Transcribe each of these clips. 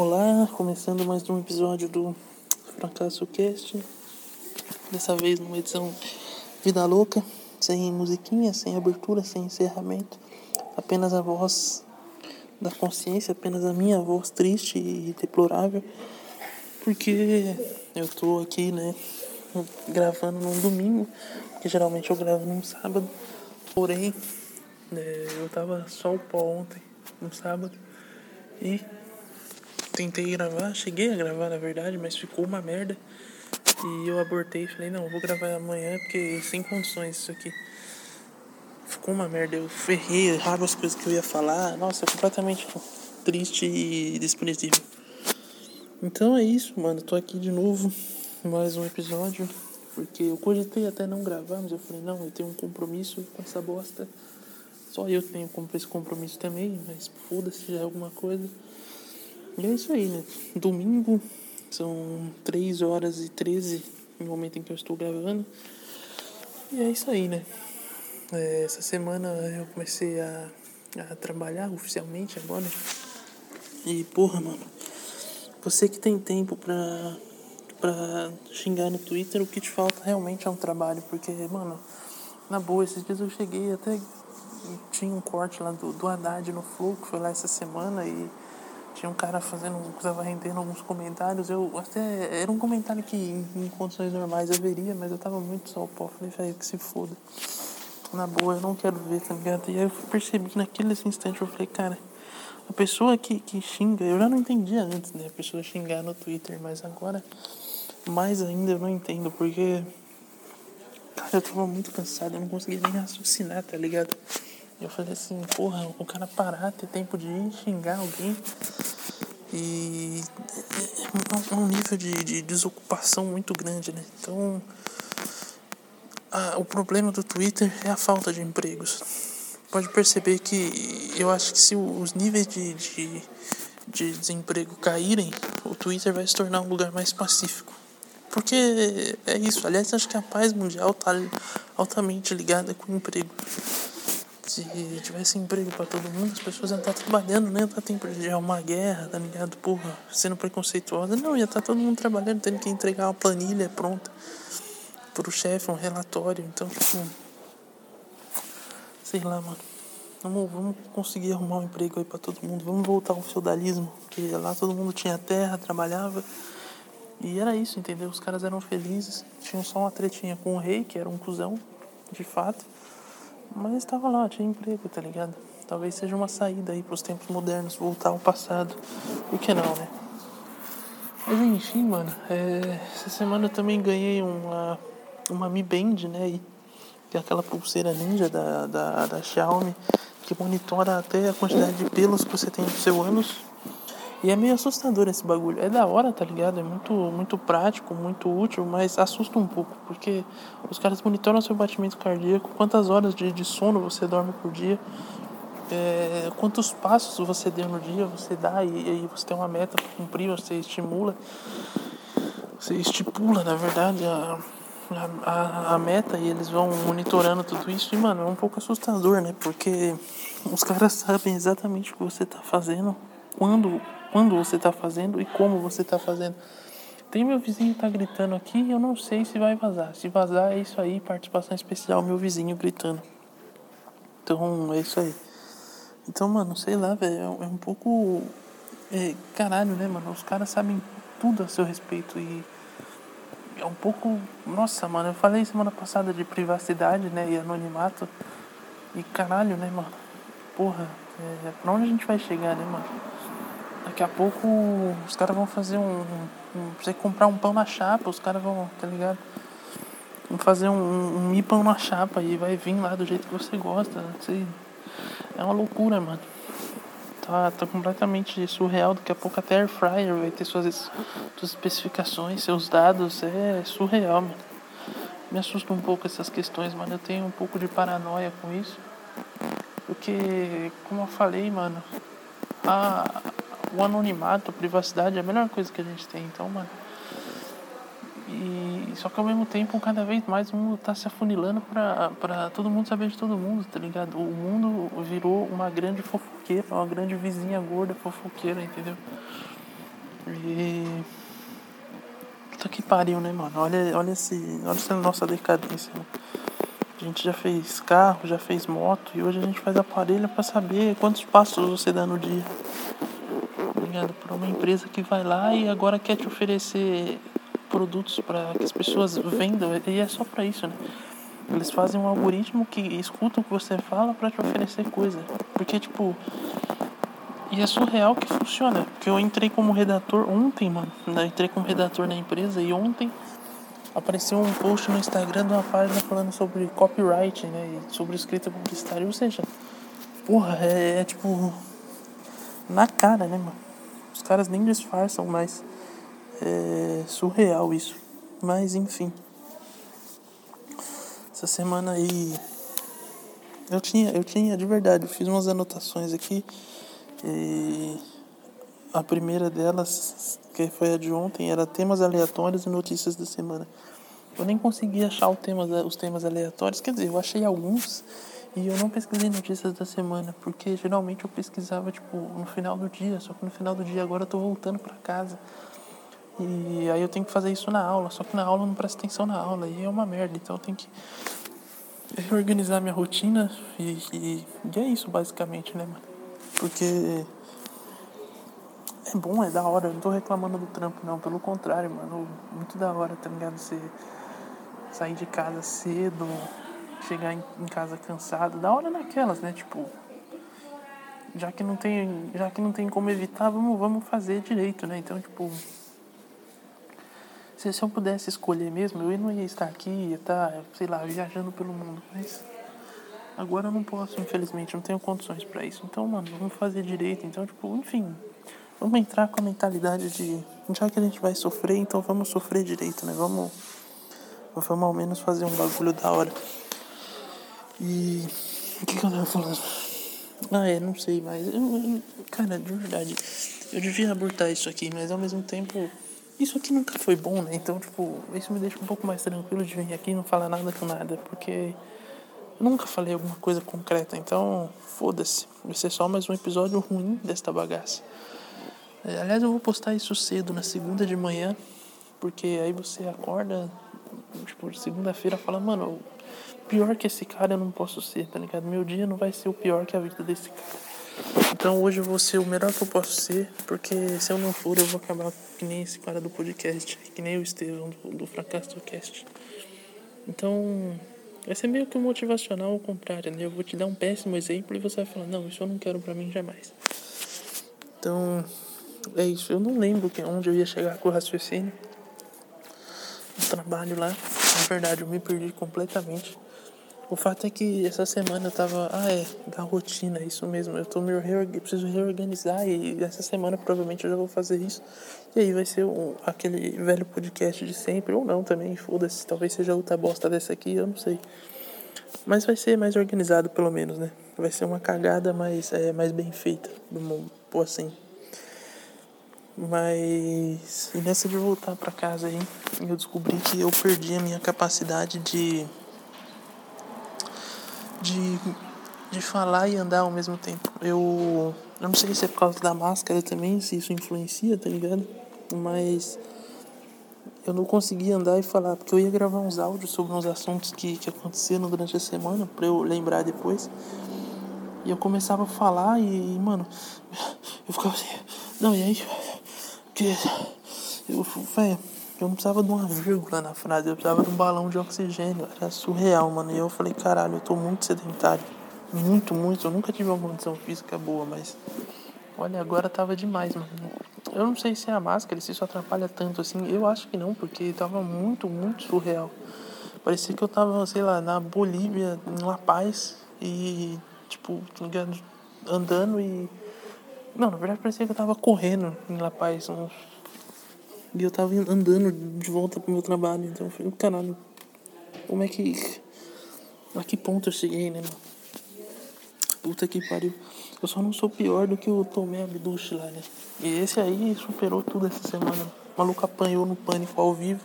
Olá, começando mais um episódio do Fracasso Cast. Dessa vez numa edição Vida Louca, sem musiquinha, sem abertura, sem encerramento. Apenas a voz da consciência, apenas a minha voz triste e deplorável. Porque eu tô aqui, né, gravando num domingo, que geralmente eu gravo num sábado. Porém, é, eu tava só o pó ontem, no sábado. E tentei gravar, cheguei a gravar na verdade, mas ficou uma merda. E eu abortei falei, não, vou gravar amanhã porque sem condições isso aqui. Ficou uma merda, eu ferrei errado as coisas que eu ia falar. Nossa, completamente triste e desprezível. Então é isso, mano. Tô aqui de novo, mais um episódio. Porque eu cogitei até não gravar, mas eu falei, não, eu tenho um compromisso com essa bosta. Só eu tenho esse compromisso também, mas foda-se, já é alguma coisa. E é isso aí, né? Domingo, são 3 horas e 13 no momento em que eu estou gravando. E é isso aí, né? É, essa semana eu comecei a, a trabalhar oficialmente agora. E porra, mano. Você que tem tempo pra, pra xingar no Twitter, o que te falta realmente é um trabalho. Porque, mano, na boa, esses dias eu cheguei até tinha um corte lá do, do Haddad no Flow, que foi lá essa semana, e tinha um cara fazendo, estava rendendo alguns comentários. Eu até era um comentário que em, condições normais eu veria, mas eu tava muito só o pó. Falei, velho, que se foda. Na boa, eu não quero ver, tá ligado? E aí eu percebi naquele instante, eu falei, cara, a pessoa que, que xinga, eu já não entendia antes, né? A pessoa xingar no Twitter, mas agora, mais ainda, eu não entendo, porque. Cara, eu tava muito cansado, eu não conseguia nem raciocinar, tá ligado? Eu falei assim, porra, o cara parar, ter tempo de ir xingar alguém. E é um nível de, de desocupação muito grande, né? Então, a, o problema do Twitter é a falta de empregos. Pode perceber que eu acho que se os níveis de, de, de desemprego caírem, o Twitter vai se tornar um lugar mais pacífico. Porque é isso. Aliás, acho que a paz mundial está altamente ligada com o emprego se tivesse emprego para todo mundo, as pessoas iam estar tá trabalhando, não ia estar tempo de uma guerra, tá ligado? Porra, sendo preconceituosa. Não, ia estar tá todo mundo trabalhando, tendo que entregar uma planilha pronta pro chefe, um relatório. Então, tipo, sei lá, mano. Vamos, vamos conseguir arrumar um emprego aí para todo mundo. Vamos voltar ao feudalismo, que lá todo mundo tinha terra, trabalhava. E era isso, entendeu? Os caras eram felizes. Tinham só uma tretinha com o rei, que era um cuzão, de fato. Mas estava lá, tinha emprego, tá ligado? Talvez seja uma saída aí pros tempos modernos, voltar ao passado. Por que não, né? Mas enfim, mano, é... essa semana eu também ganhei uma, uma Mi Band, né? Que é aquela pulseira ninja da, da, da Xiaomi que monitora até a quantidade de pelos que você tem no seu ânus e é meio assustador esse bagulho. É da hora, tá ligado? É muito, muito prático, muito útil, mas assusta um pouco, porque os caras monitoram seu batimento cardíaco, quantas horas de, de sono você dorme por dia, é, quantos passos você deu no dia, você dá e, aí você tem uma meta para cumprir, você estimula, você estipula, na verdade, a, a, a meta e eles vão monitorando tudo isso. E, mano, é um pouco assustador, né? Porque os caras sabem exatamente o que você tá fazendo, quando quando você está fazendo e como você está fazendo. Tem meu vizinho tá gritando aqui e eu não sei se vai vazar. Se vazar é isso aí, participação especial, meu vizinho gritando. Então é isso aí. Então, mano, sei lá, velho, é um pouco. É, caralho, né, mano? Os caras sabem tudo a seu respeito e. É um pouco. Nossa, mano, eu falei semana passada de privacidade, né, e anonimato. E caralho, né, mano? Porra, é, pra onde a gente vai chegar, né, mano? Daqui a pouco os caras vão fazer um, um. Você comprar um pão na chapa, os caras vão, tá ligado? Vão fazer um, um, um pão na chapa e vai vir lá do jeito que você gosta. Você, é uma loucura, mano. Tá, tá completamente surreal. Daqui a pouco até Air Fryer vai ter suas, suas especificações, seus dados. É surreal, mano. Me assusta um pouco essas questões, mano. Eu tenho um pouco de paranoia com isso. Porque, como eu falei, mano, a, o anonimato, a privacidade é a melhor coisa que a gente tem. Então, mano. E só que ao mesmo tempo, cada vez mais o mundo tá se afunilando pra, pra todo mundo saber de todo mundo, tá ligado? O mundo virou uma grande fofoqueira, uma grande vizinha gorda fofoqueira, entendeu? E. Puta que pariu, né, mano? Olha, olha, esse, olha essa nossa decadência. Né? A gente já fez carro, já fez moto e hoje a gente faz aparelho para saber quantos passos você dá no dia. Ligado? Para uma empresa que vai lá e agora quer te oferecer produtos para que as pessoas vendam e é só para isso, né? Eles fazem um algoritmo que escuta o que você fala para te oferecer coisa. Porque, tipo. E é surreal que funciona. Porque eu entrei como redator ontem, mano. Eu entrei como redator na empresa e ontem apareceu um post no Instagram de uma página falando sobre copyright, né? E sobre escrita publicitária. Ou seja, porra, é, é tipo. Na cara, né, mano? Os caras nem disfarçam mais. É surreal isso. Mas, enfim. Essa semana aí eu tinha, eu tinha de verdade, eu fiz umas anotações aqui. E a primeira delas, que foi a de ontem, era temas aleatórios e notícias da semana. Eu nem consegui achar os temas aleatórios, quer dizer, eu achei alguns e eu não pesquisei notícias da semana, porque geralmente eu pesquisava tipo no final do dia, só que no final do dia agora eu tô voltando para casa. E aí eu tenho que fazer isso na aula, só que na aula eu não presto atenção na aula e é uma merda, então eu tenho que reorganizar minha rotina e, e, e é isso basicamente, né, mano? Porque é bom, é da hora, eu não tô reclamando do trampo não, pelo contrário, mano, muito da hora, tá ligado? Você sair de casa cedo, chegar em, casa cansado, da hora naquelas, né? Tipo, já que não tem, já que não tem como evitar, vamos, vamos fazer direito, né? Então, tipo, se, se eu pudesse escolher mesmo, eu não ia estar aqui, ia estar, sei lá, viajando pelo mundo. Mas agora eu não posso, infelizmente, não tenho condições para isso. Então, mano, vamos fazer direito. Então, tipo, enfim, vamos entrar com a mentalidade de já que a gente vai sofrer, então vamos sofrer direito, né? Vamos, vamos ao menos fazer um bagulho da hora. E o que, que eu tava falando? Ah, é, não sei, eu, cara, de verdade, eu devia abortar isso aqui, mas ao mesmo tempo isso aqui nunca foi bom, né? Então, tipo, isso me deixa um pouco mais tranquilo de vir aqui e não falar nada com nada, porque eu nunca falei alguma coisa concreta, então foda-se. Vai ser só mais um episódio ruim desta bagaça. É, aliás, eu vou postar isso cedo, na segunda de manhã, porque aí você acorda, tipo, segunda-feira fala, mano, pior que esse cara eu não posso ser, tá ligado? Meu dia não vai ser o pior que a vida desse cara. Então hoje eu vou ser o melhor que eu posso ser, porque se eu não for, eu vou acabar que nem esse cara do podcast, que nem o Estevão do, do Fracasso do Cast. Então, vai ser meio que um motivacional ao contrário, né? Eu vou te dar um péssimo exemplo e você vai falar, não, isso eu não quero pra mim jamais. Então, é isso. Eu não lembro que, onde eu ia chegar com o raciocínio. No trabalho lá. Na verdade, eu me perdi completamente. O fato é que essa semana eu tava. Ah, é, da rotina, isso mesmo. Eu tô me preciso reorganizar e essa semana provavelmente eu já vou fazer isso. E aí vai ser um, aquele velho podcast de sempre, ou não também, foda-se. Talvez seja outra bosta dessa aqui, eu não sei. Mas vai ser mais organizado pelo menos, né? Vai ser uma cagada mais, é, mais bem feita, vamos pôr assim. Mas e nessa de voltar para casa aí, eu descobri que eu perdi a minha capacidade de de, de falar e andar ao mesmo tempo. Eu, não sei se é por causa da máscara também, se isso influencia, tá ligado? Mas eu não conseguia andar e falar, porque eu ia gravar uns áudios sobre uns assuntos que, que aconteceram durante a semana, pra eu lembrar depois. E eu começava a falar e, mano, eu ficava assim, não, e aí? Porque eu, véio, eu não precisava de uma vírgula na frase, eu precisava de um balão de oxigênio. Era surreal, mano. E eu falei, caralho, eu tô muito sedentário. Muito, muito. Eu nunca tive uma condição física boa, mas. Olha, agora tava demais, mano. Eu não sei se é a máscara, se isso atrapalha tanto assim. Eu acho que não, porque tava muito, muito surreal. Parecia que eu tava, sei lá, na Bolívia, em La Paz, e, tipo, andando e. Não, na verdade parecia que eu tava correndo em La Paz, e eu tava andando de volta pro meu trabalho. Então eu falei, caralho, como é que. A que ponto eu cheguei, né, mano? Puta que pariu. Eu só não sou pior do que o Tomé Abduch lá, né? E esse aí superou tudo essa semana. O maluco apanhou no pânico ao vivo.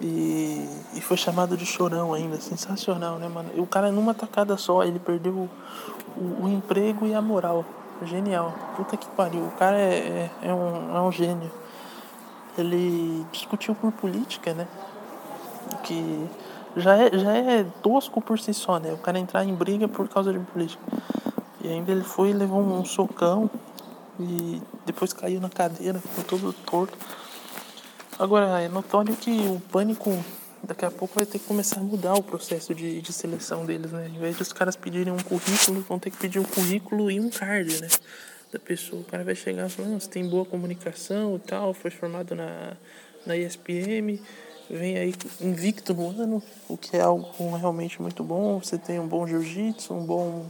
E, e foi chamado de chorão ainda. Sensacional, né, mano? E o cara, numa tacada só, ele perdeu o, o, o emprego e a moral. Genial. Puta que pariu. O cara é, é, é um, é um gênio. Ele discutiu por política, né? Que já é, já é tosco por si só, né? O cara entrar em briga por causa de política. E ainda ele foi e levou um socão e depois caiu na cadeira, ficou todo torto. Agora, é notório que o pânico daqui a pouco vai ter que começar a mudar o processo de, de seleção deles, né? Ao invés de os caras pedirem um currículo, vão ter que pedir um currículo e um card, né? Da pessoa. O cara vai chegar falando, você tem boa comunicação e tal, foi formado na, na ESPM, vem aí invicto no ano, o que é algo realmente muito bom. Você tem um bom jiu-jitsu, um bom,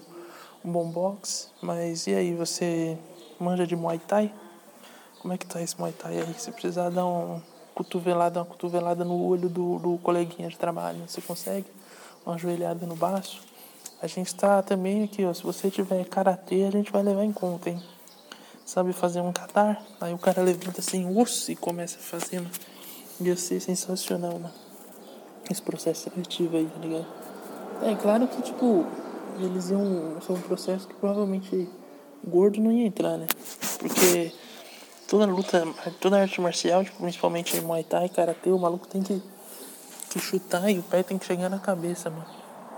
um bom boxe, mas e aí, você manja de Muay Thai? Como é que tá esse Muay Thai aí? Se precisar dar um cotovelada, uma cotovelada no olho do, do coleguinha de trabalho, você consegue? Uma joelhada no baço. A gente está também aqui, ó, se você tiver karatê, a gente vai levar em conta, hein? Sabe fazer um catar? Aí o cara levanta assim, osso, e começa fazendo. Ia ser sensacional, mano. Esse processo seletivo aí, tá ligado? É claro que, tipo, eles iam. São um processo que provavelmente gordo não ia entrar, né? Porque toda luta, toda arte marcial, tipo, principalmente Muay Thai, Karatê, o maluco tem que, que chutar e o pé tem que chegar na cabeça, mano.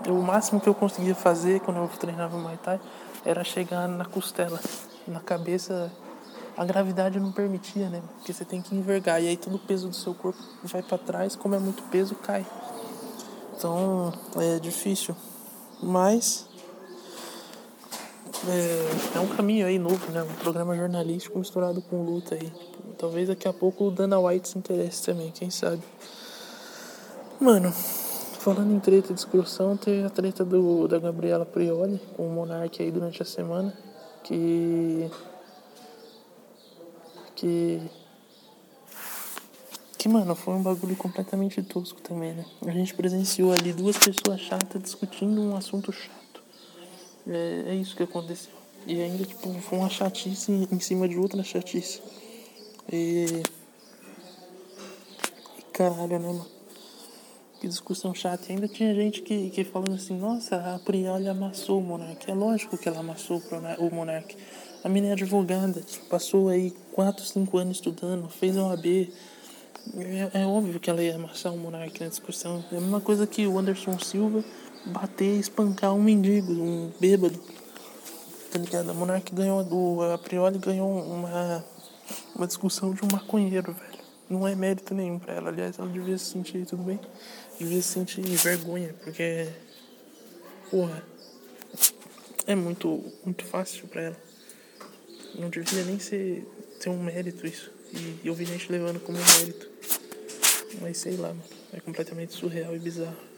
Eu, o máximo que eu conseguia fazer quando eu treinava Muay Thai era chegar na costela, na cabeça. A gravidade não permitia, né? Porque você tem que envergar e aí todo o peso do seu corpo vai para trás, como é muito peso, cai. Então, é difícil. Mas é, é um caminho aí novo, né? Um programa jornalístico misturado com luta aí. Talvez daqui a pouco o Dana White se interesse também, quem sabe. Mano, falando em treta e discussão, teve a treta do, da Gabriela Prioli com o Monark aí durante a semana. Que. Que. Que, mano, foi um bagulho completamente tosco também, né? A gente presenciou ali duas pessoas chatas discutindo um assunto chato. É, é isso que aconteceu. E ainda, tipo, foi uma chatice em cima de outra chatice. E. caralho, né, mano? Que discussão chata. E ainda tinha gente que, que falando assim: nossa, a Prioli amassou o Monark. É lógico que ela amassou o Monark. A menina é advogada, passou aí 4, 5 anos estudando, fez um AB. É, é óbvio que ela ia amassar o Monark na discussão. É a mesma coisa que o Anderson Silva bater, espancar um mendigo, um bêbado. Tá ligado? A Monark ganhou, a Prioli ganhou uma, uma discussão de um maconheiro, velho. Não é mérito nenhum pra ela. Aliás, ela devia se sentir, tudo bem? Devia se sentir vergonha, porque. Porra. É muito, muito fácil pra ela. Não devia nem ser, ser um mérito isso. E eu vi gente levando como um mérito. Mas sei lá, mano. É completamente surreal e bizarro.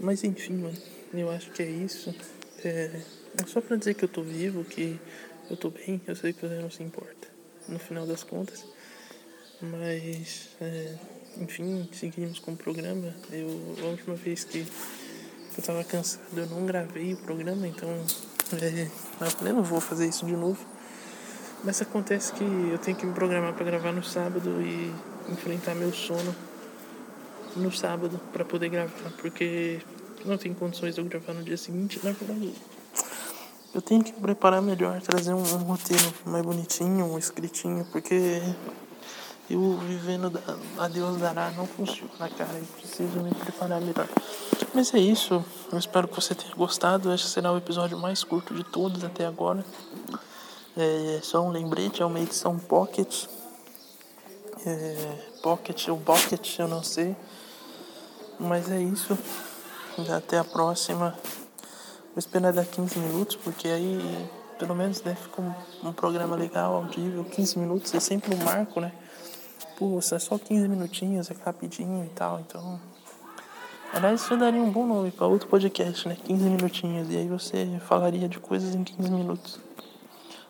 Mas enfim, mano, eu acho que é isso. É, é só pra dizer que eu tô vivo, que eu tô bem, eu sei que você não se importa, no final das contas. Mas, é, enfim, seguimos com o programa. Eu, a última vez que eu tava cansado, eu não gravei o programa, então é, eu não vou fazer isso de novo. Mas acontece que eu tenho que me programar para gravar no sábado e enfrentar meu sono no sábado para poder gravar, porque não tem condições de eu gravar no dia seguinte. Na verdade, eu tenho que preparar melhor, trazer um, um roteiro mais bonitinho, um escritinho, porque eu vivendo a Deus dará não funciona, cara. Eu preciso me preparar melhor. Mas é isso. Eu espero que você tenha gostado. Este será o episódio mais curto de todos até agora. É só um lembrete, é uma edição pocket. É, pocket ou bucket, eu não sei. Mas é isso. Até a próxima. Vou esperar dar 15 minutos, porque aí pelo menos deve ficar um, um, programa legal, audível. 15 minutos é sempre um marco, né? Pô, é só 15 minutinhos, é rapidinho e tal, então. Aliás, isso daria um bom nome para outro podcast, né? 15 minutinhos. E aí você falaria de coisas em 15 minutos.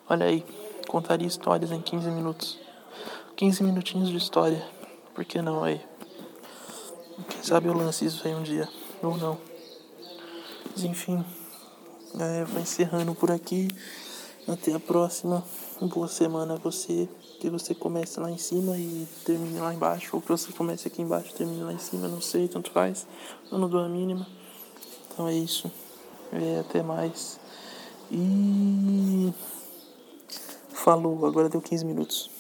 Olha aí, contaria histórias em 15 minutos. 15 minutinhos de história. Por que não aí? Quem sabe eu lance isso aí um dia, ou não. Mas enfim, é, vou encerrando por aqui. Até a próxima. Boa semana a você. Que você comece lá em cima e termine lá embaixo. Ou que você comece aqui embaixo e termine lá em cima. Não sei, tanto faz. Eu não dou a mínima. Então é isso. É, até mais. E. Falou, agora deu 15 minutos.